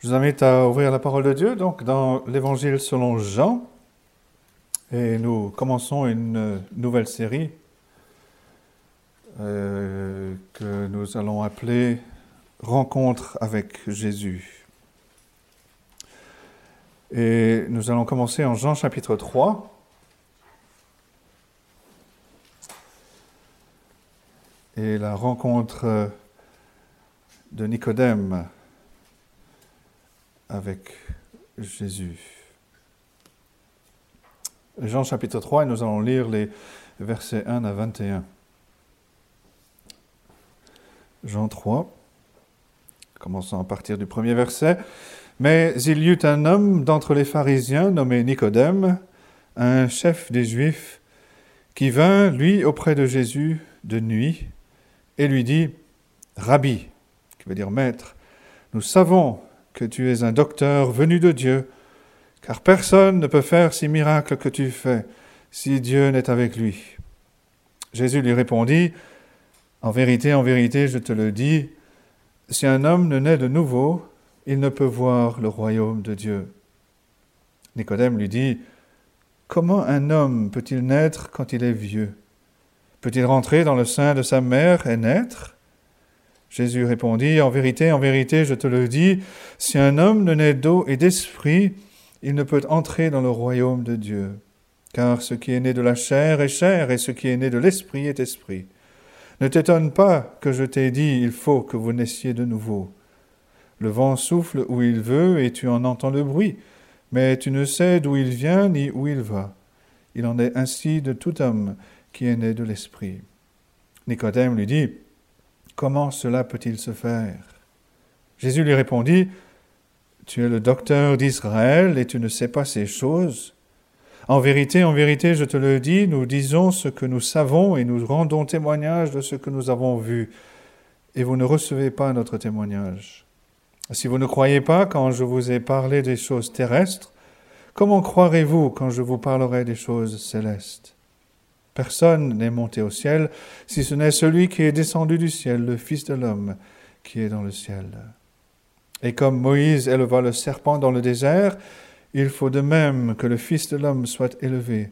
Je vous invite à ouvrir la parole de Dieu, donc dans l'Évangile selon Jean. Et nous commençons une nouvelle série euh, que nous allons appeler Rencontre avec Jésus. Et nous allons commencer en Jean chapitre 3. Et la rencontre de Nicodème avec Jésus. Jean chapitre 3, et nous allons lire les versets 1 à 21. Jean 3, commençons à partir du premier verset. Mais il y eut un homme d'entre les pharisiens nommé Nicodème, un chef des Juifs, qui vint, lui, auprès de Jésus de nuit, et lui dit, Rabbi, qui veut dire maître, nous savons que tu es un docteur venu de Dieu, car personne ne peut faire ces miracles que tu fais si Dieu n'est avec lui. Jésus lui répondit, En vérité, en vérité, je te le dis, si un homme ne naît de nouveau, il ne peut voir le royaume de Dieu. Nicodème lui dit, Comment un homme peut-il naître quand il est vieux? Peut-il rentrer dans le sein de sa mère et naître? Jésus répondit, En vérité, en vérité, je te le dis, si un homme ne naît d'eau et d'esprit, il ne peut entrer dans le royaume de Dieu. Car ce qui est né de la chair est chair, et ce qui est né de l'esprit est esprit. Ne t'étonne pas que je t'ai dit, il faut que vous naissiez de nouveau. Le vent souffle où il veut, et tu en entends le bruit, mais tu ne sais d'où il vient ni où il va. Il en est ainsi de tout homme qui est né de l'esprit. Nicodème lui dit, Comment cela peut-il se faire? Jésus lui répondit, Tu es le docteur d'Israël et tu ne sais pas ces choses. En vérité, en vérité, je te le dis, nous disons ce que nous savons et nous rendons témoignage de ce que nous avons vu, et vous ne recevez pas notre témoignage. Si vous ne croyez pas quand je vous ai parlé des choses terrestres, comment croirez-vous quand je vous parlerai des choses célestes? Personne n'est monté au ciel, si ce n'est celui qui est descendu du ciel, le Fils de l'homme qui est dans le ciel. Et comme Moïse éleva le serpent dans le désert, il faut de même que le Fils de l'homme soit élevé,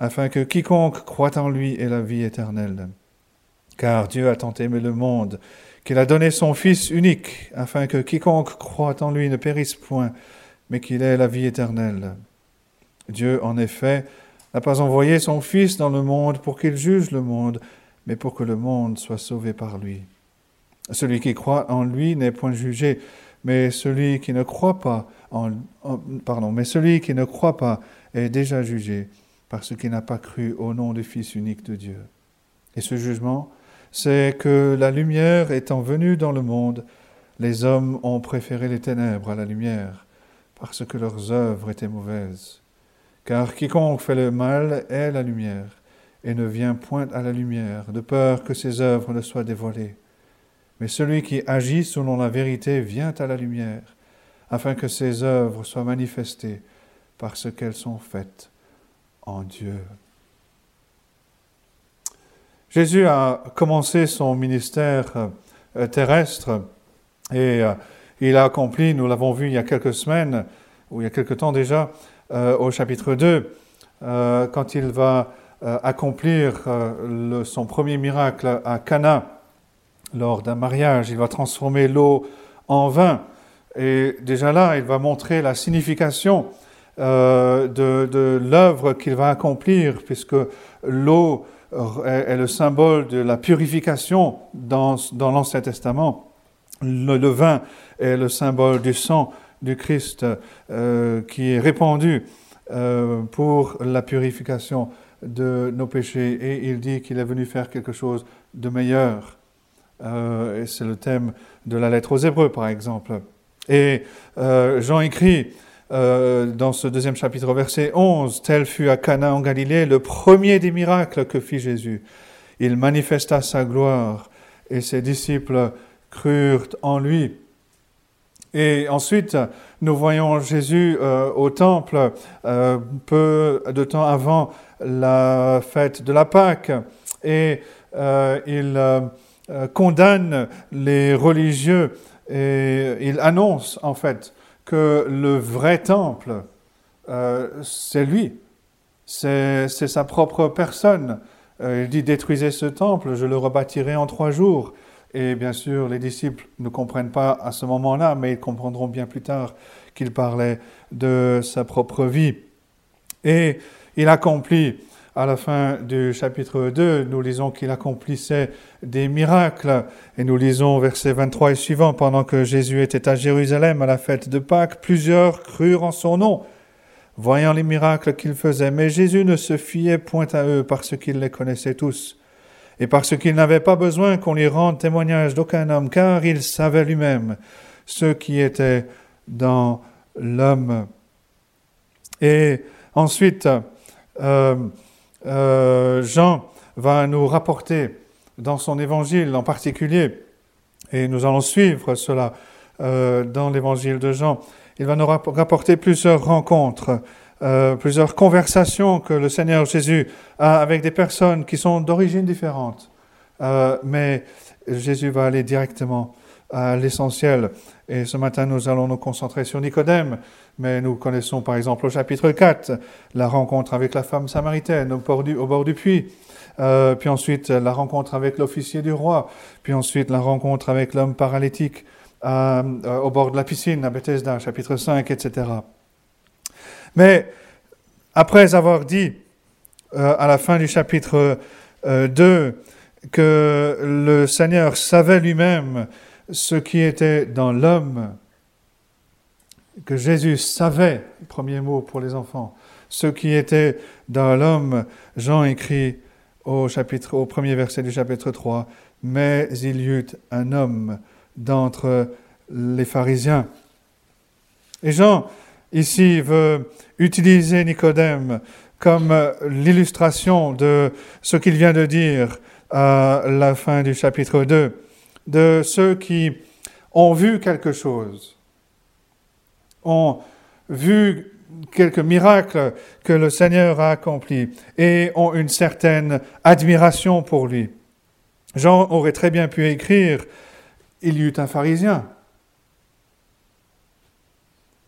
afin que quiconque croit en lui ait la vie éternelle. Car Dieu a tant aimé le monde qu'il a donné son Fils unique, afin que quiconque croit en lui ne périsse point, mais qu'il ait la vie éternelle. Dieu, en effet, n'a pas envoyé son Fils dans le monde pour qu'il juge le monde, mais pour que le monde soit sauvé par lui. Celui qui croit en lui n'est point jugé, mais celui qui ne croit pas en, pardon, mais celui qui ne croit pas est déjà jugé parce qu'il n'a pas cru au nom du Fils unique de Dieu. Et ce jugement, c'est que la lumière étant venue dans le monde, les hommes ont préféré les ténèbres à la lumière, parce que leurs œuvres étaient mauvaises. Car quiconque fait le mal est la lumière, et ne vient point à la lumière, de peur que ses œuvres ne soient dévoilées. Mais celui qui agit selon la vérité vient à la lumière, afin que ses œuvres soient manifestées parce qu'elles sont faites en Dieu. Jésus a commencé son ministère euh, terrestre et euh, il a accompli, nous l'avons vu il y a quelques semaines, ou il y a quelque temps déjà, euh, au chapitre 2, euh, quand il va euh, accomplir son premier miracle à Cana lors d'un mariage. Il va transformer l'eau en vin. Et déjà là, il va montrer la signification de, l'œuvre qu'il va accomplir, puisque l'eau est, le symbole de la purification dans, l'Ancien Testament. le, vin est le symbole du sang du Christ euh, qui est répandu euh, pour la purification de nos péchés et il dit qu'il est venu faire quelque chose de meilleur. Euh, et c'est le thème de la lettre aux Hébreux, par exemple. Et Jean écrit dans ce deuxième chapitre, verset 11, Tel fut à Cana en Galilée le premier des miracles que fit Jésus. Il manifesta sa gloire et ses disciples crurent en lui. Et ensuite, nous voyons Jésus euh, au temple euh, peu de temps avant la fête de la Pâque et euh, il condamne les religieux et il annonce en fait que le vrai temple, c'est lui, c'est sa propre personne. Il dit détruisez ce temple, je le rebâtirai en trois jours. Et bien sûr, les disciples ne comprennent pas à ce moment-là, mais ils comprendront bien plus tard qu'il parlait de sa propre vie. Et il accomplit à la fin du chapitre 2, nous lisons qu'il accomplissait des miracles. Et nous lisons versets 23 et suivants, pendant que Jésus était à Jérusalem à la fête de Pâques, plusieurs crurent en son nom, voyant les miracles qu'il faisait. Mais Jésus ne se fiait point à eux parce qu'il les connaissait tous, et parce qu'il n'avait pas besoin qu'on lui rende témoignage d'aucun homme, car il savait lui-même ce qui était dans l'homme. Et ensuite, euh, euh, Jean va nous rapporter dans son évangile en particulier, et nous allons suivre cela euh, dans l'évangile de Jean, il va nous rapporter plusieurs rencontres, euh, plusieurs conversations que le Seigneur Jésus a avec des personnes qui sont d'origine différente. mais Jésus va aller directement à l'essentiel. Et ce matin, nous allons nous concentrer sur Nicodème, mais nous connaissons par exemple au chapitre 4 la rencontre avec la femme samaritaine au bord du, puits, euh, puis ensuite la rencontre avec l'officier du roi, puis ensuite la rencontre avec l'homme paralytique euh, euh, au bord de la piscine à Bethesda, chapitre 5, etc. Mais après avoir dit à la fin du chapitre 2 que le Seigneur savait lui-même ce qui était dans l'homme, que Jésus savait, premier mot pour les enfants, ce qui était dans l'homme, Jean écrit au, au premier verset du chapitre 3, mais il y eut un homme d'entre les pharisiens. Et Jean, ici, veut utiliser Nicodème comme l'illustration de ce qu'il vient de dire à la fin du chapitre 2 de ceux qui ont vu quelque chose, ont vu quelques miracles que le Seigneur a accomplis et ont une certaine admiration pour lui. Jean aurait très bien pu écrire Il y eut un pharisien.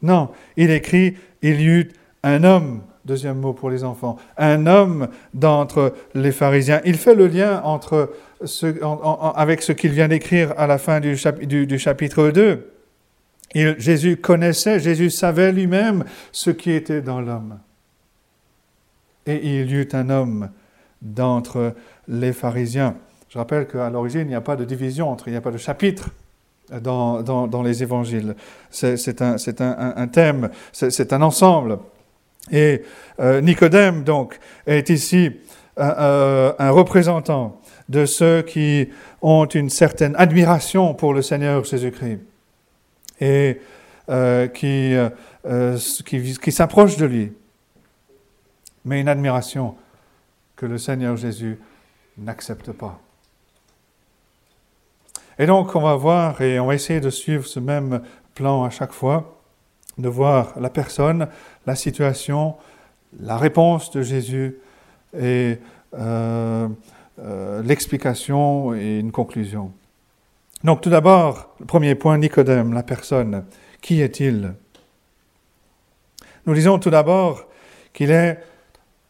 Non, il écrit Il y eut un homme Deuxième mot pour les enfants. Un homme d'entre les pharisiens. Il fait le lien entre avec ce qu'il vient d'écrire à la fin du, chapitre 2. Jésus connaissait, Jésus savait lui-même ce qui était dans l'homme. Et il y eut un homme d'entre les pharisiens. Je rappelle qu'à l'origine, il n'y a pas de division entre, il n'y a pas de chapitre dans, les évangiles. C'est un, thème, c'est un ensemble. Et euh, Nicodème, donc, est ici un, représentant de ceux qui ont une certaine admiration pour le Seigneur Jésus-Christ et euh, euh, qui, qui s'approchent de lui, mais une admiration que le Seigneur Jésus n'accepte pas. Et donc, on va voir et on va essayer de suivre ce même plan à chaque fois, de voir la personne, la situation, la réponse de Jésus et euh, euh, l'explication et une conclusion. Donc tout d'abord, le premier point, Nicodème, la personne. Qui est-il? Nous disons tout d'abord qu'il est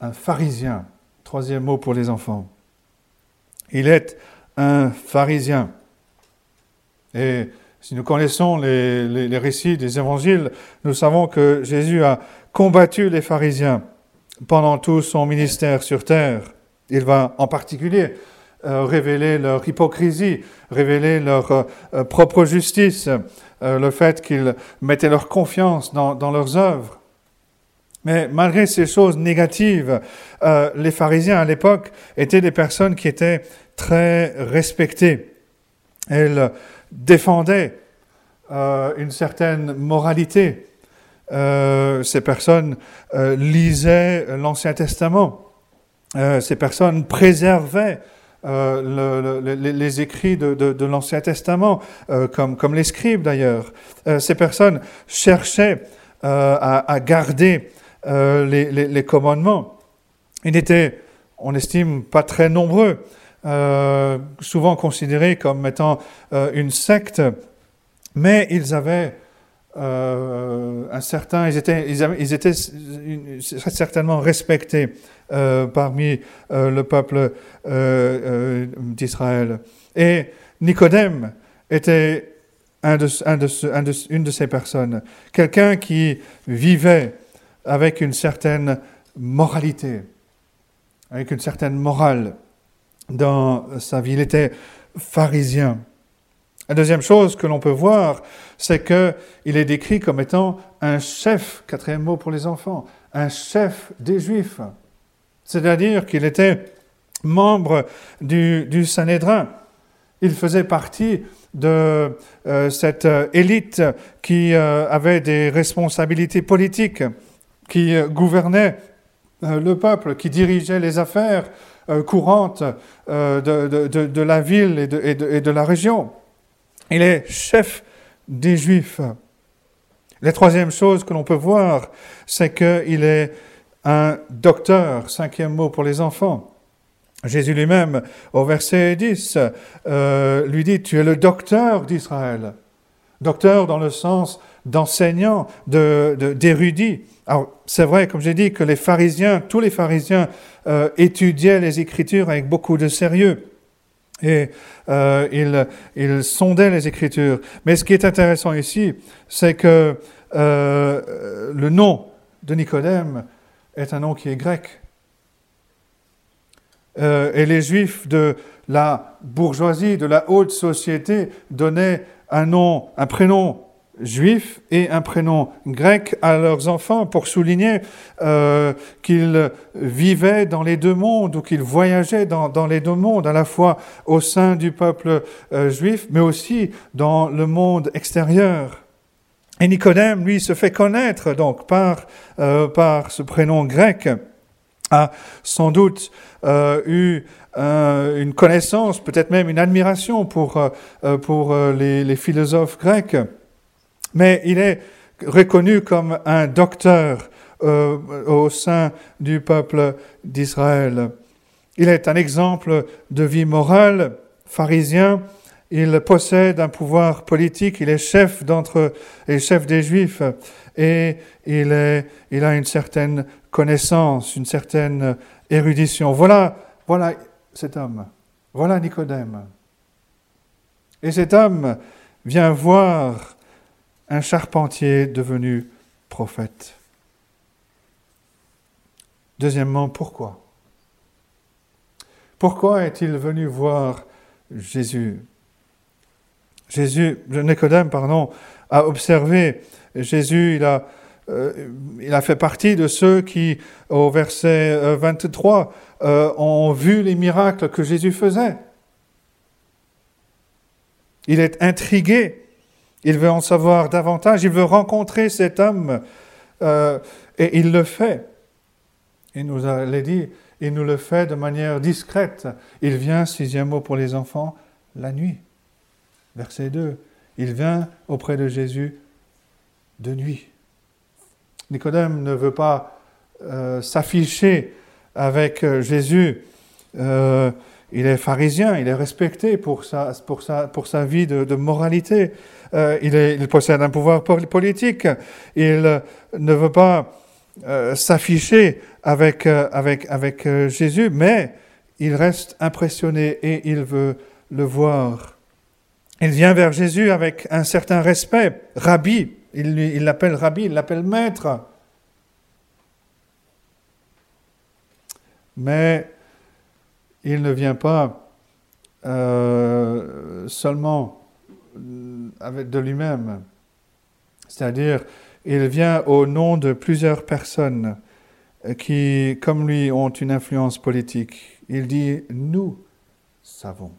un pharisien. Troisième mot pour les enfants. Il est un pharisien. Et si nous connaissons les, récits des évangiles, nous savons que Jésus a combattu les pharisiens pendant tout son ministère sur terre. Il va en particulier euh, révéler leur hypocrisie, révéler leur euh, propre justice, euh, le fait qu'ils mettaient leur confiance dans, dans, leurs œuvres. Mais malgré ces choses négatives, les pharisiens à l'époque étaient des personnes qui étaient très respectées. Elles défendaient euh, une certaine moralité. Euh, ces personnes euh, lisaient l'Ancien Testament. ces personnes préservaient les, écrits de, l'Ancien Testament, comme, comme les scribes d'ailleurs. ces personnes cherchaient à, garder les, les, commandements. Ils n'étaient, on estime, pas très nombreux. Euh, souvent considérés comme étant euh, une secte, Mais ils avaient euh, un certain, ils étaient, certainement respectés parmi le peuple d'Israël. Et Nicodème était une de ces personnes, quelqu'un qui vivait avec une certaine moralité, avec une certaine morale dans sa vie. Il était pharisien. La deuxième chose que l'on peut voir, c'est qu'il est décrit comme étant un chef, quatrième mot pour les enfants, un chef des Juifs. C'est-à-dire qu'il était membre du, du Sanhédrin. Il faisait partie de euh, cette élite qui euh, avait des responsabilités politiques, qui euh, gouvernait le peuple, qui dirigeait les affaires courantes de, de, de, la ville et de, et de la région. Il est chef des Juifs. La troisième chose que l'on peut voir, c'est qu'il est un docteur, cinquième mot pour les enfants. Jésus lui-même, au verset 10, euh, lui dit, tu es le docteur d'Israël. Docteur dans le sens d'enseignant, d'érudit. De, Alors, c'est vrai, comme j'ai dit, que les pharisiens, tous les pharisiens, euh, étudiaient les Écritures avec beaucoup de sérieux. Et euh, il, il, sondait les Écritures. Mais ce qui est intéressant ici, c'est que euh, le nom de Nicodème est un nom qui est grec. Et les Juifs de la bourgeoisie, de la haute société, donnaient un nom, un prénom juif et un prénom grec à leurs enfants pour souligner euh, qu'ils vivaient dans les deux mondes ou qu'ils voyageaient dans, dans, les deux mondes, à la fois au sein du peuple euh, juif, mais aussi dans le monde extérieur. Et Nicodème, lui, se fait connaître donc par, euh, par ce prénom grec, a sans doute eu une connaissance, peut-être même une admiration pour, pour les philosophes grecs mais il est reconnu comme un docteur euh, au sein du peuple d'Israël. Il est un exemple de vie morale, pharisien, il possède un pouvoir politique, il est chef d'entre les chefs des Juifs et il, il a une certaine connaissance, une certaine érudition. Voilà, voilà cet homme, voilà Nicodème. Et cet homme vient voir un charpentier devenu prophète. Deuxièmement, pourquoi? Pourquoi est-il venu voir Jésus? Jésus, Nicodème, pardon, a observé Jésus, il a, euh, il a fait partie de ceux qui, au verset 23, euh, euh, ont vu les miracles que Jésus faisait. Il est intrigué il veut en savoir davantage, il veut rencontrer cet homme euh, et il le fait. Il nous a dit, il nous le fait de manière discrète. Il vient, sixième mot pour les enfants, la nuit. Verset 2. Il vient auprès de Jésus de nuit. Nicodème ne veut pas euh, s'afficher avec euh, Jésus. il est pharisien, il est respecté pour sa, pour sa, pour sa vie de moralité. Euh, il, possède un pouvoir politique, il ne veut pas euh, s'afficher euh, avec Jésus, mais il reste impressionné et il veut le voir. Il vient vers Jésus avec un certain respect. Rabbi, il l'appelle Rabbi, il l'appelle maître. Mais il ne vient pas seulement avec de lui-même. C'est-à-dire, il vient au nom de plusieurs personnes qui, comme lui, ont une influence politique. Il dit, nous savons.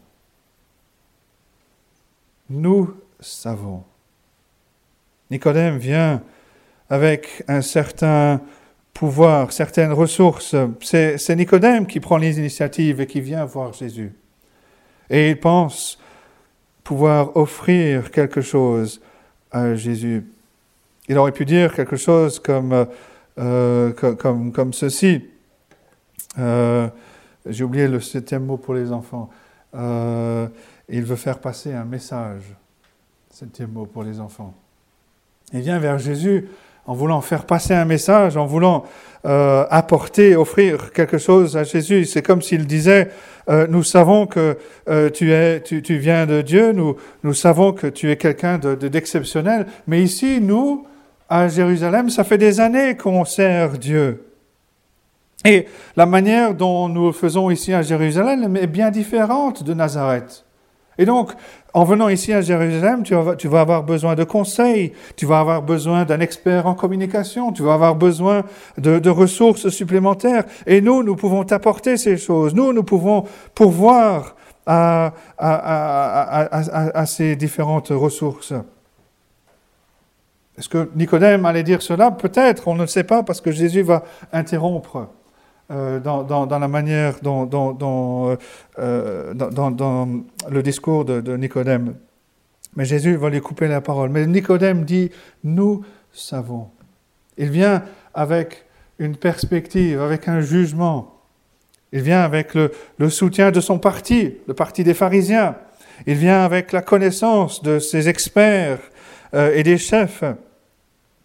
Nous savons. Nicodème vient avec un certain pouvoir, certaines ressources. C'est Nicodème qui prend les initiatives et qui vient voir Jésus. Et il pense pouvoir offrir quelque chose à Jésus. Il aurait pu dire quelque chose comme, euh, comme, comme, ceci. Euh, j'ai oublié le septième mot pour les enfants. Euh, il veut faire passer un message. Septième mot pour les enfants. Il vient vers Jésus en voulant faire passer un message, en voulant euh, apporter, offrir quelque chose à Jésus. C'est comme s'il disait, euh, nous savons que euh, tu, es, tu, tu, viens de Dieu, nous, nous savons que tu es quelqu'un d'exceptionnel, de, mais ici, nous, à Jérusalem, ça fait des années qu'on sert Dieu. Et la manière dont nous le faisons ici à Jérusalem est bien différente de Nazareth. Et donc, en venant ici à Jérusalem, tu vas, tu vas avoir besoin de conseils, tu vas avoir besoin d'un expert en communication, tu vas avoir besoin de, ressources supplémentaires. Et nous, nous pouvons t'apporter ces choses. Nous, nous pouvons pourvoir à, à ces différentes ressources. Est-ce que Nicodème allait dire cela? Peut-être, on ne le sait pas, parce que Jésus va interrompre euh, dans, la manière dont, dont, euh, dans le discours de, Nicodème. Mais Jésus va lui couper la parole. Mais Nicodème dit, nous savons. Il vient avec une perspective, avec un jugement. Il vient avec le, soutien de son parti, le parti des pharisiens. Il vient avec la connaissance de ses experts euh, et des chefs.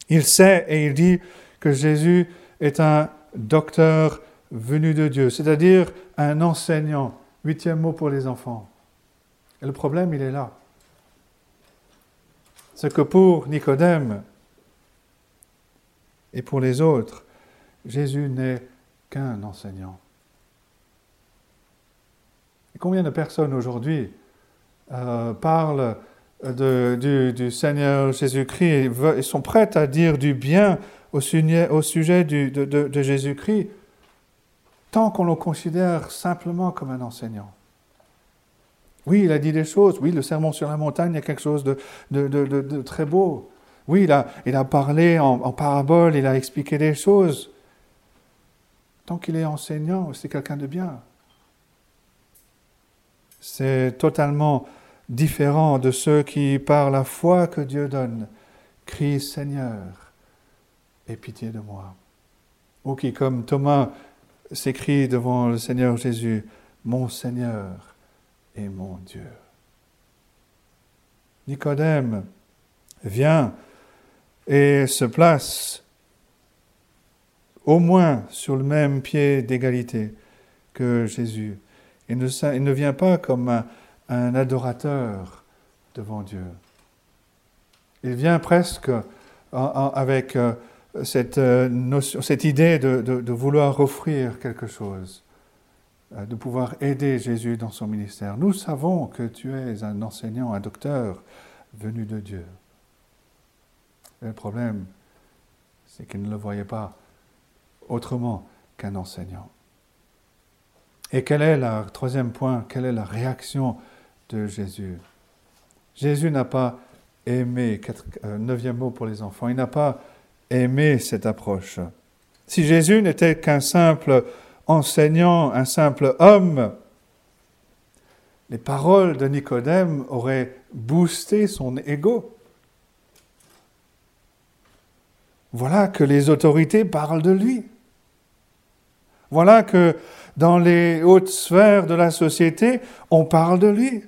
Il sait et il dit que Jésus est un docteur venu de Dieu, c'est-à-dire un enseignant. Huitième mot pour les enfants. Et le problème, il est là. C'est que pour Nicodème et pour les autres, Jésus n'est qu'un enseignant. Combien de personnes aujourd'hui euh, parlent du, Seigneur Jésus-Christ et, sont prêtes à dire du bien au sujet, de Jésus-Christ tant qu'on le considère simplement comme un enseignant. Oui, il a dit des choses. Oui, le sermon sur la montagne, il a quelque chose de, très beau. Oui, il a, il a parlé en, en, parabole, il a expliqué des choses. Tant qu'il est enseignant, c'est quelqu'un de bien. C'est totalement différent de ceux qui, par la foi que Dieu donne, crient Seigneur, aie pitié de moi. Ou qui, comme Thomas, s'écrit devant le Seigneur Jésus, Mon Seigneur et mon Dieu. Nicodème vient et se place au moins sur le même pied d'égalité que Jésus. Il ne, vient pas comme un, un, adorateur devant Dieu. Il vient presque avec euh, cette, euh, notion, cette idée de, de, vouloir offrir quelque chose, euh, de pouvoir aider Jésus dans son ministère. Nous savons que tu es un enseignant, un docteur venu de Dieu. le problème, c'est qu'il ne le voyait pas autrement qu'un enseignant. Et quel est le troisième point, quelle est la réaction de Jésus? Jésus n'a pas aimé, euh, neuvième mot pour les enfants, il n'a pas aimer cette approche. Si Jésus n'était qu'un simple enseignant, un simple homme, les paroles de Nicodème auraient boosté son ego. Voilà que les autorités parlent de lui. Voilà que dans les hautes sphères de la société, on parle de lui.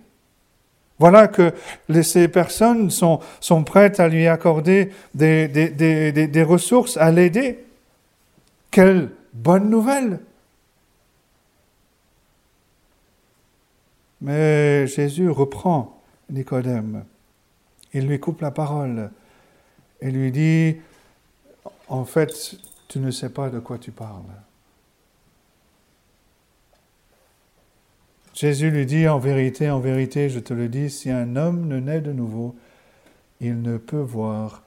Voilà que ces personnes sont, prêtes à lui accorder des ressources, à l'aider. Quelle bonne nouvelle Mais Jésus reprend Nicodème. Il lui coupe la parole et lui dit, en fait, tu ne sais pas de quoi tu parles. Jésus lui dit, en vérité, en vérité, je te le dis, si un homme ne naît de nouveau, il ne peut voir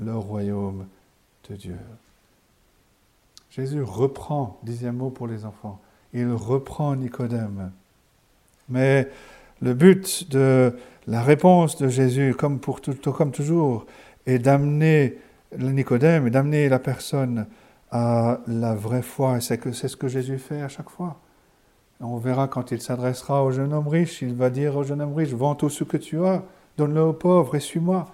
le royaume de Dieu. Jésus reprend, dixième mot pour les enfants, il reprend Nicodème. Mais le but de la réponse de Jésus, comme, pour tout, comme toujours, est d'amener Nicodème et d'amener la personne à la vraie foi. C'est ce que Jésus fait à chaque fois. On verra quand il s'adressera au jeune homme riche, il va dire au jeune homme riche, vends tout ce que tu as, donne-le aux pauvres et suis-moi.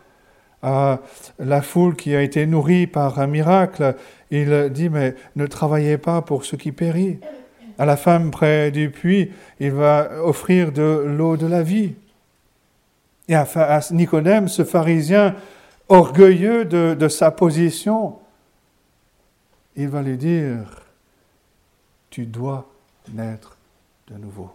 À la foule qui a été nourrie par un miracle, il dit, mais ne travaillez pas pour ce qui périt. À la femme près du puits, il va offrir de l'eau de la vie. Et à, Nicodème, ce pharisien orgueilleux de, de sa position, il va lui dire, tu dois naître de nouveau.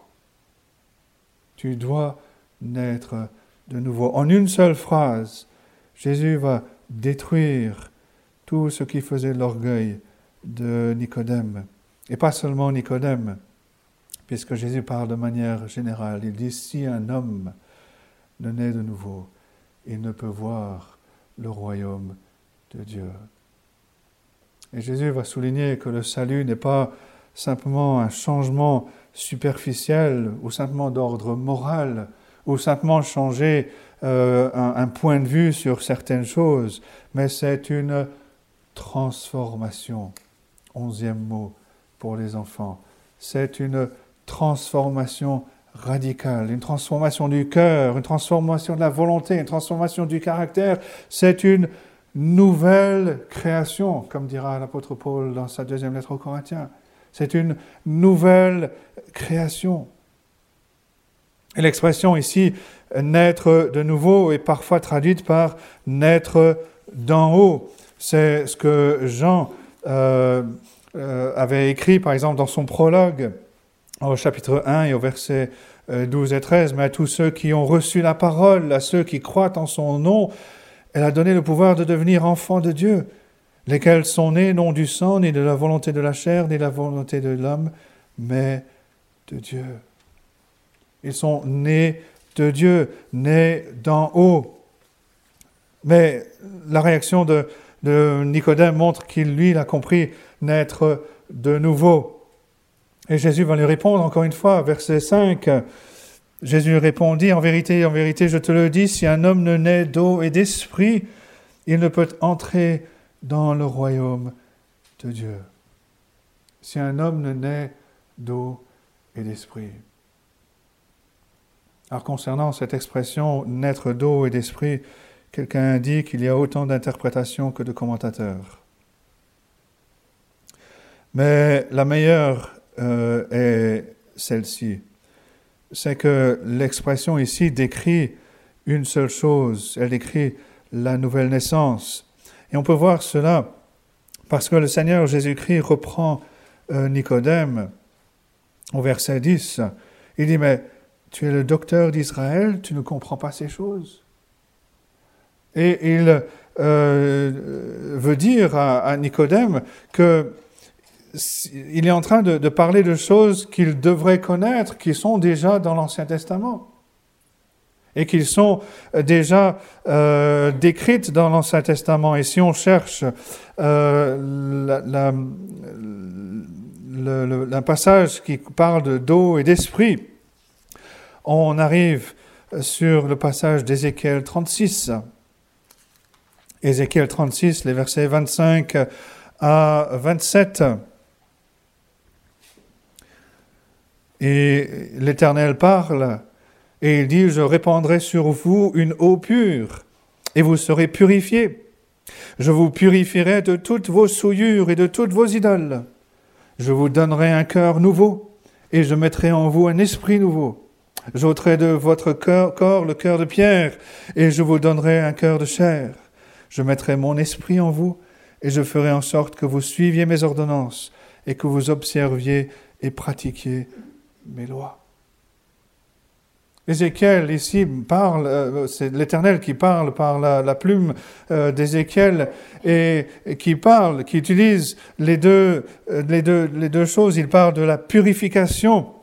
Tu dois naître de nouveau. En une seule phrase, Jésus va détruire tout ce qui faisait l'orgueil de Nicodème. Et pas seulement Nicodème, puisque Jésus parle de manière générale. Il dit, si un homme ne naît de nouveau, il ne peut voir le royaume de Dieu. Et Jésus va souligner que le salut n'est pas simplement un changement superficiel ou simplement d'ordre moral ou simplement changer euh, un, point de vue sur certaines choses, mais c'est une transformation. Onzième mot pour les enfants. C'est une transformation radicale, une transformation du cœur, une transformation de la volonté, une transformation du caractère. C'est une nouvelle création, comme dira l'apôtre Paul dans sa deuxième lettre aux Corinthiens. C'est une nouvelle création. L'expression ici, naître de nouveau, est parfois traduite par naître d'en haut. C'est ce que Jean euh, euh, avait écrit, par exemple, dans son prologue, au chapitre 1 et au verset 12 euh, et 13. Mais à tous ceux qui ont reçu la parole, à ceux qui croient en son nom, elle a donné le pouvoir de devenir enfants de Dieu, lesquels sont nés non du sang, ni de la volonté de la chair, ni de la volonté de l'homme, mais de Dieu. Ils sont nés de Dieu, nés d'en haut. Mais la réaction de, Nicodème montre qu'il, lui, a compris naître de nouveau. Et Jésus va lui répondre encore une fois, verset 5. Jésus répondit, En vérité, en vérité, je te le dis, si un homme ne naît d'eau et d'esprit, il ne peut entrer dans le royaume de Dieu. Si un homme ne naît d'eau et d'esprit. Alors concernant cette expression naître d'eau et d'esprit, quelqu'un dit qu'il y a autant d'interprétations que de commentateurs. Mais la meilleure euh, est celle-ci. C'est que l'expression ici décrit une seule chose, elle décrit la nouvelle naissance. Et on peut voir cela parce que le Seigneur Jésus-Christ reprend euh, Nicodème au verset 10. Il dit, mais tu es le docteur d'Israël, tu ne comprends pas ces choses. Et il euh, veut dire à, Nicodème que il est en train de, parler de choses qu'il devrait connaître, qui sont déjà dans l'Ancien Testament et qui sont déjà euh, décrites dans l'Ancien Testament. Et si on cherche euh, la, passage qui parle d'eau et d'esprit, on arrive sur le passage d'Ézéchiel 36. Ézéchiel 36, les versets 25 à 27. Et l'Éternel parle et il dit, je répandrai sur vous une eau pure et vous serez purifiés. Je vous purifierai de toutes vos souillures et de toutes vos idoles. Je vous donnerai un cœur nouveau et je mettrai en vous un esprit nouveau. J'ôterai de votre corps le cœur de pierre, et je vous donnerai un cœur de chair. Je mettrai mon esprit en vous, et je ferai en sorte que vous suiviez mes ordonnances, et que vous observiez et pratiquiez mes lois. Ézéchiel ici parle, euh, c'est l'Éternel qui parle par la, plume euh, d'Ézéchiel et, qui parle, qui utilise les deux, euh, les, deux, les deux choses. Il parle de la purification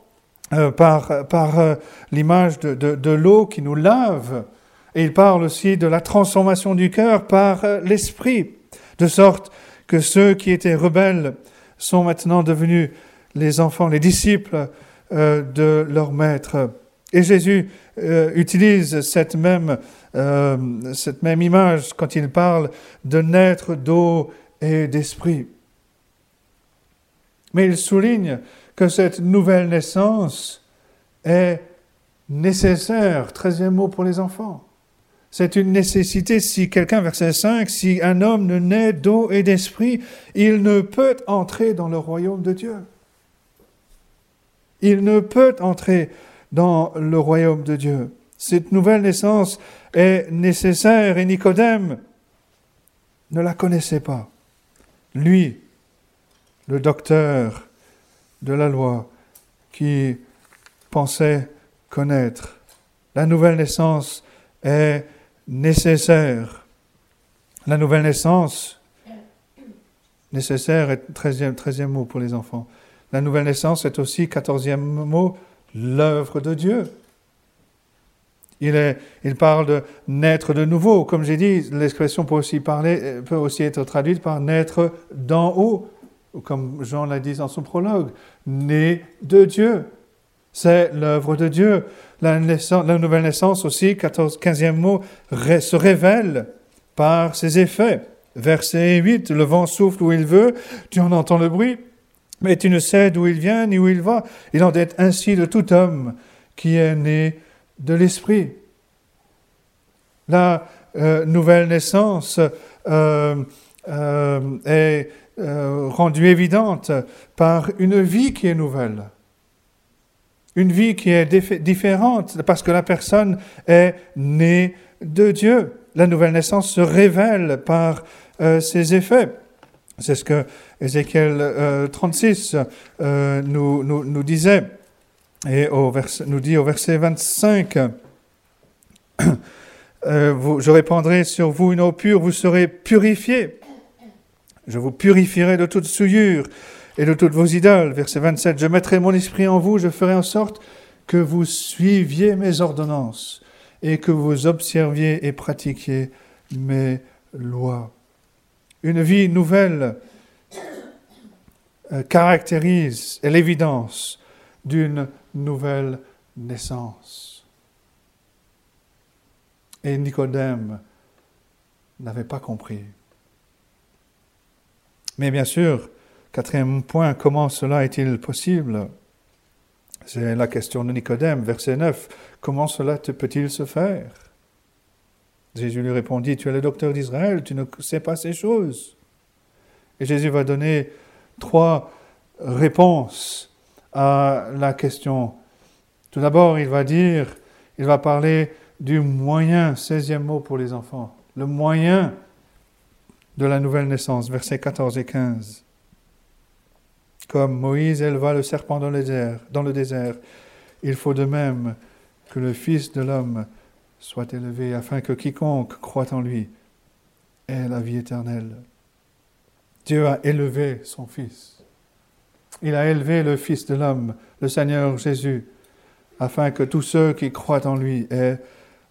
par, par l'image de, de, l'eau qui nous lave. Et il parle aussi de la transformation du cœur par l'esprit, de sorte que ceux qui étaient rebelles sont maintenant devenus les enfants, les disciples de leur maître. Et Jésus utilise cette même, cette même image quand il parle de naître d'eau et d'esprit. Mais il souligne que cette nouvelle naissance est nécessaire. Treizième mot pour les enfants. C'est une nécessité. Si quelqu'un, verset 5, si un homme ne naît d'eau et d'esprit, il ne peut entrer dans le royaume de Dieu. Il ne peut entrer dans le royaume de Dieu. Cette nouvelle naissance est nécessaire et Nicodème ne la connaissait pas. Lui, le docteur de la loi, qui pensait connaître. La nouvelle naissance est nécessaire. La nouvelle naissance, nécessaire est 13e, mot pour les enfants. La nouvelle naissance est aussi, 14e mot, l'œuvre de Dieu. Il, est, il, parle de naître de nouveau. Comme j'ai dit, l'expression peut aussi, parler, peut aussi être traduite par naître d'en haut, comme Jean l'a dit dans son prologue, né de Dieu. C'est l'œuvre de Dieu. La, la, nouvelle naissance aussi, 14, 15e mot, se révèle par ses effets. Verset 8, le vent souffle où il veut, tu en entends le bruit, mais tu ne sais d'où il vient ni où il va. Il en est ainsi de tout homme qui est né de l'Esprit. La euh, nouvelle naissance euh, euh, est rendue évidente par une vie qui est nouvelle. Une vie qui est différente parce que la personne est née de Dieu. La nouvelle naissance se révèle par ses effets. C'est ce que Ézéchiel 36 nous, nous, nous disait. Et au nous dit au verset 25, euh, je répandrai sur vous une eau pure, vous serez purifiés. Je vous purifierai de toute souillure et de toutes vos idoles. Verset 27, je mettrai mon esprit en vous, je ferai en sorte que vous suiviez mes ordonnances et que vous observiez et pratiquiez mes lois. Une vie nouvelle euh, caractérise l'évidence d'une nouvelle naissance. Et Nicodème n'avait pas compris. Mais bien sûr, quatrième point, comment cela est-il possible? C'est la question de Nicodème, verset 9. Comment cela peut-il se faire? Jésus lui répondit, tu es le docteur d'Israël, tu ne sais pas ces choses. Et Jésus va donner trois réponses à la question. Tout d'abord, il va dire, il va parler du moyen, 16e mot pour les enfants, le moyen de la nouvelle naissance, versets 14 et 15. Comme Moïse éleva le serpent dans le désert, dans le désert il faut de même que le Fils de l'homme soit élevé, afin que quiconque croit en lui ait la vie éternelle. Dieu a élevé son Fils. Il a élevé le Fils de l'homme, le Seigneur Jésus, afin que tous ceux qui croient en lui aient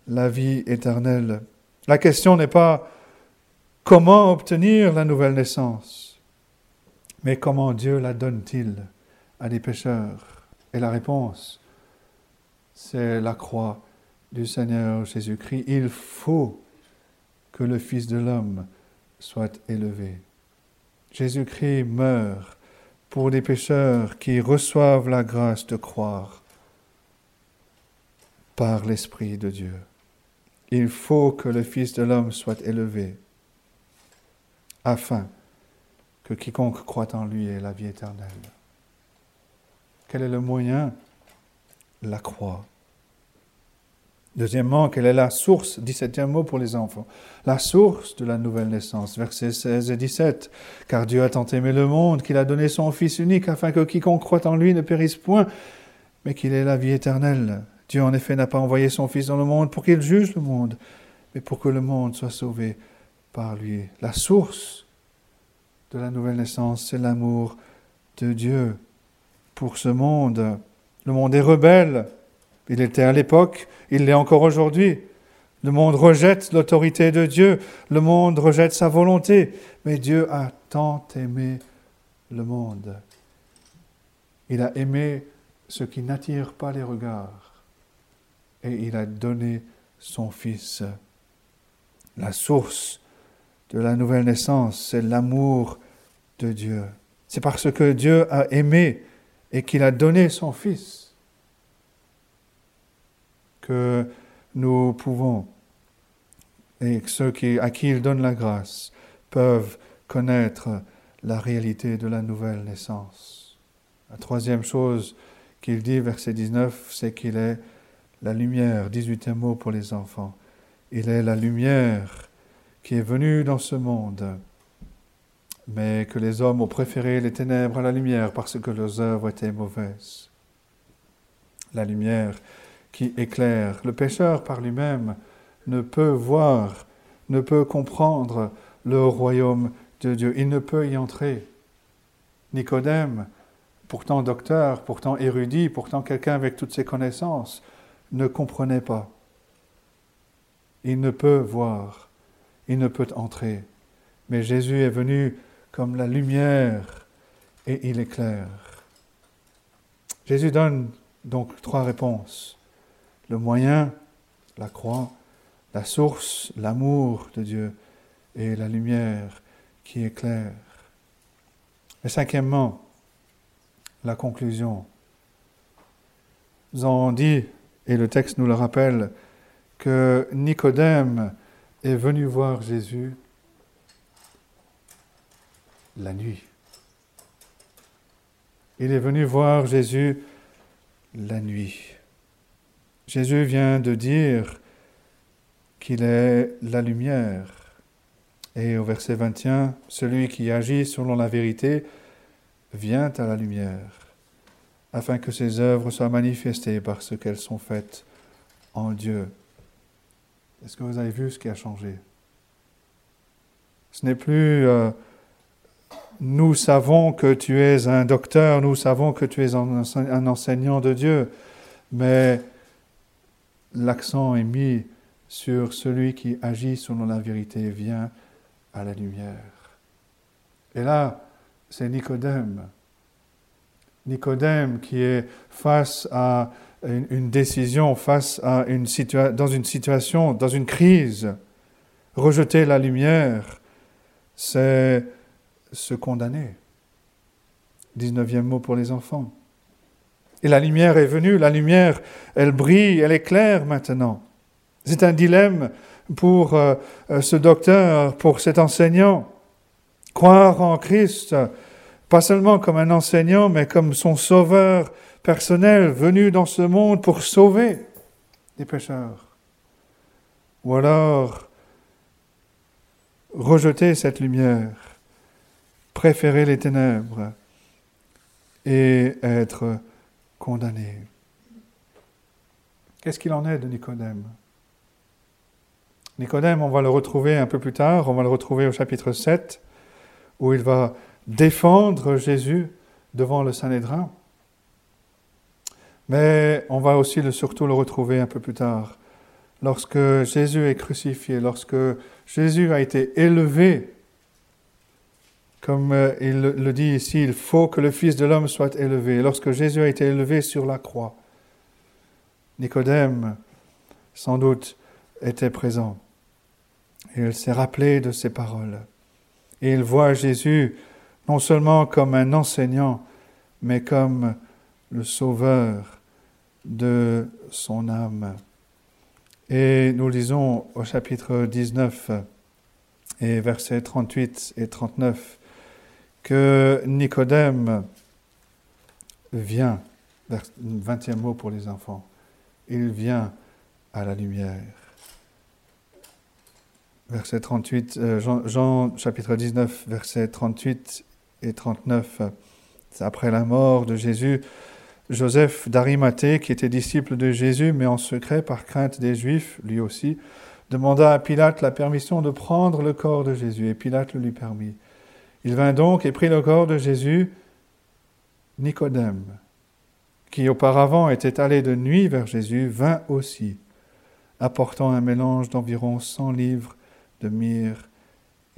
la vie éternelle. La question n'est pas comment obtenir la nouvelle naissance, mais comment Dieu la donne-t-il à des pécheurs? Et la réponse, c'est la croix du Seigneur Jésus-Christ. Il faut que le Fils de l'homme soit élevé. Jésus-Christ meurt pour les pécheurs qui reçoivent la grâce de croire par l'Esprit de Dieu. Il faut que le Fils de l'homme soit élevé afin que quiconque croit en lui ait la vie éternelle. Quel est le moyen? La croix. Deuxièmement, quelle est la source, 17e mot pour les enfants, la source de la nouvelle naissance, versets 16 et 17. Car Dieu a tant aimé le monde qu'il a donné son Fils unique afin que quiconque croit en lui ne périsse point, mais qu'il ait la vie éternelle. Dieu en effet n'a pas envoyé son Fils dans le monde pour qu'il juge le monde, mais pour que le monde soit sauvé par lui. La source de la nouvelle naissance, c'est l'amour de Dieu pour ce monde. Le monde est rebelle, il était à l'époque, il l'est encore aujourd'hui. Le monde rejette l'autorité de Dieu, le monde rejette sa volonté, mais Dieu a tant aimé le monde. Il a aimé ce qui n'attire pas les regards et il a donné son Fils. La source de la nouvelle naissance, c'est l'amour de Dieu. C'est parce que Dieu a aimé et qu'il a donné son Fils que nous pouvons, et ceux qui, à qui il donne la grâce, peuvent connaître la réalité de la nouvelle naissance. La troisième chose qu'il dit, verset 19, c'est qu'il est la lumière, 18e mot pour les enfants. Il est la lumière qui est venue dans ce monde, mais que les hommes ont préféré les ténèbres à la lumière parce que leurs œuvres étaient mauvaises. La lumière qui éclaire. Le pécheur par lui-même ne peut voir, ne peut comprendre le royaume de Dieu. Il ne peut y entrer. Nicodème, pourtant docteur, pourtant érudit, pourtant quelqu'un avec toutes ses connaissances, ne comprenait pas. Il ne peut voir, il ne peut entrer. Mais Jésus est venu comme la lumière et il éclaire. Jésus donne donc trois réponses. Le moyen, la croix, la source, l'amour de Dieu et la lumière qui éclaire. Et cinquièmement, la conclusion. Nous avons dit, et le texte nous le rappelle, que Nicodème est venu voir Jésus la nuit. Il est venu voir Jésus la nuit. Jésus vient de dire qu'il est la lumière. Et au verset 21, celui qui agit selon la vérité vient à la lumière, afin que ses œuvres soient manifestées parce qu'elles sont faites en Dieu. Est-ce que vous avez vu ce qui a changé? Ce n'est plus euh, nous savons que tu es un docteur, nous savons que tu es un enseignant de Dieu, mais l'accent est mis sur celui qui agit selon la vérité, vient à la lumière. Et là, c'est Nicodème. Nicodème qui est face à une, décision, face à une situation, dans une situation, dans une crise. Rejeter la lumière, c'est se condamner. 19e mot pour les enfants. Et la lumière est venue, la lumière, elle brille, elle est claire maintenant. C'est un dilemme pour euh, euh, ce docteur, pour cet enseignant. Croire en Christ, pas seulement comme un enseignant, mais comme son sauveur personnel venu dans ce monde pour sauver les pécheurs. Ou alors rejeter cette lumière, préférer les ténèbres et être condamné. Qu'est-ce qu'il en est de Nicodème? Nicodème, on va le retrouver un peu plus tard, on va le retrouver au chapitre 7, où il va défendre Jésus devant le Sanhédrin. Mais on va aussi surtout le retrouver un peu plus tard, lorsque Jésus est crucifié, lorsque Jésus a été élevé, comme euh, il le dit ici, il faut que le Fils de l'homme soit élevé. Lorsque Jésus a été élevé sur la croix, Nicodème, sans doute, était présent. Il s'est rappelé de ces paroles. Il voit Jésus non seulement comme un enseignant, mais comme le sauveur de son âme. Et nous lisons au chapitre 19 et versets 38 et 39 que Nicodème vient, 20e mot pour les enfants, il vient à la lumière verset 38, euh, Jean, chapitre 19, versets 38 et 39. Après la mort de Jésus, Joseph d'Arimathée, qui était disciple de Jésus, mais en secret par crainte des Juifs, lui aussi, demanda à Pilate la permission de prendre le corps de Jésus, et Pilate le lui permit. Il vint donc et prit le corps de Jésus, Nicodème, qui auparavant était allé de nuit vers Jésus, vint aussi, apportant un mélange d'environ cent livres de myrrhe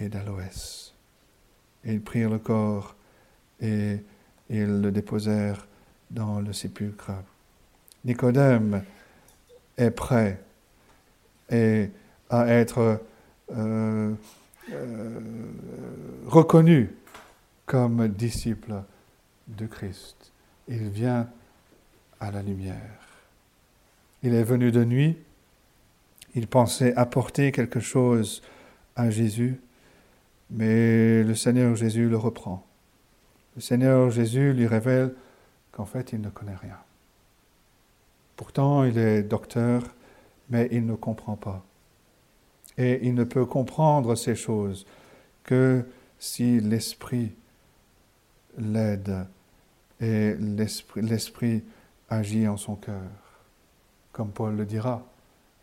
et d'aloès. Et ils prirent le corps et ils le déposèrent dans le sépulcre. Nicodème est prêt et à être euh, euh, reconnu comme disciple de Christ. Il vient à la lumière. Il est venu de nuit, il pensait apporter quelque chose à Jésus, mais le Seigneur Jésus le reprend. Le Seigneur Jésus lui révèle qu'en fait il ne connaît rien. Pourtant, il est docteur, mais il ne comprend pas. Et il ne peut comprendre ces choses que si l'Esprit l'aide et l'Esprit agit en son cœur. Comme Paul le dira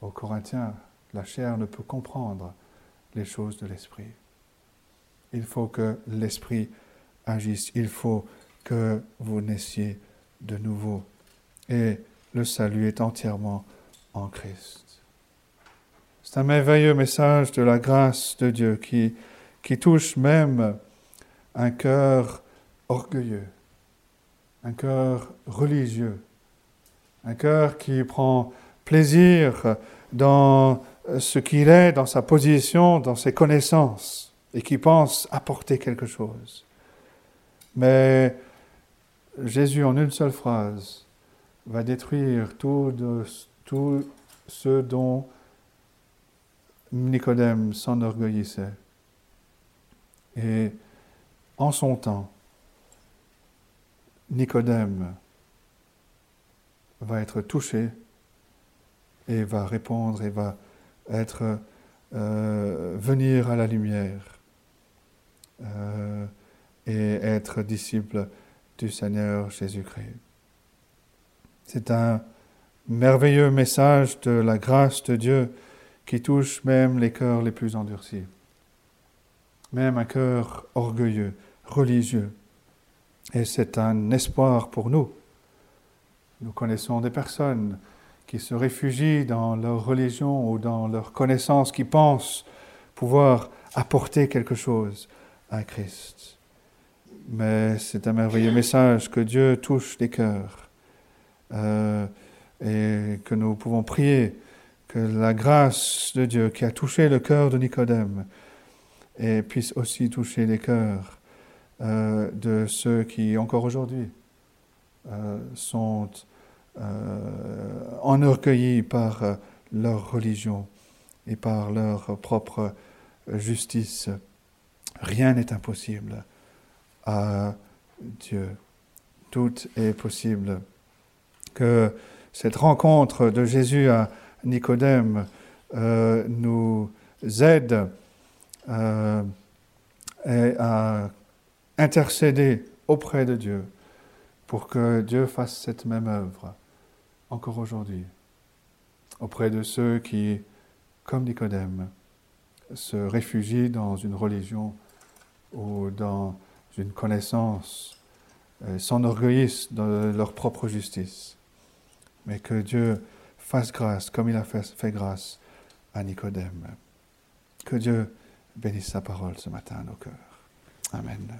aux Corinthiens, la chair ne peut comprendre les choses de l'Esprit. Il faut que l'Esprit agisse, il faut que vous naissiez de nouveau. Et le salut est entièrement en Christ. C'est un merveilleux message de la grâce de Dieu qui, qui touche même un cœur orgueilleux, un cœur religieux, un cœur qui prend plaisir dans ce qu'il est, dans sa position, dans ses connaissances, et qui pense apporter quelque chose. Mais Jésus, en une seule phrase, va détruire tout, tout ce dont Nicodème s'enorgueillissait. Et en son temps, Nicodème va être touché et va répondre et va être euh, venir à la lumière euh, et être disciple du Seigneur Jésus-Christ. C'est un merveilleux message de la grâce de Dieu qui touche même les cœurs les plus endurcis, même un cœur orgueilleux, religieux. Et c'est un espoir pour nous. Nous connaissons des personnes qui se réfugient dans leur religion ou dans leur connaissance, qui pensent pouvoir apporter quelque chose à Christ. Mais c'est un merveilleux message que Dieu touche les cœurs euh, et que nous pouvons prier que la grâce de Dieu qui a touché le cœur de Nicodème puisse aussi toucher les cœurs euh, de ceux qui, encore aujourd'hui, euh, sont euh, enorgueillis par leur religion et par leur propre justice. Rien n'est impossible à Dieu. Tout est possible. Que cette rencontre de Jésus à Nicodème nous aide à intercéder auprès de Dieu pour que Dieu fasse cette même œuvre encore aujourd'hui auprès de ceux qui, comme Nicodème, se réfugient dans une religion ou dans une connaissance, euh, s'enorgueillissent de leur propre justice, mais que Dieu fasse grâce comme il a fait, grâce à Nicodème. Que Dieu bénisse sa parole ce matin à nos cœurs. Amen.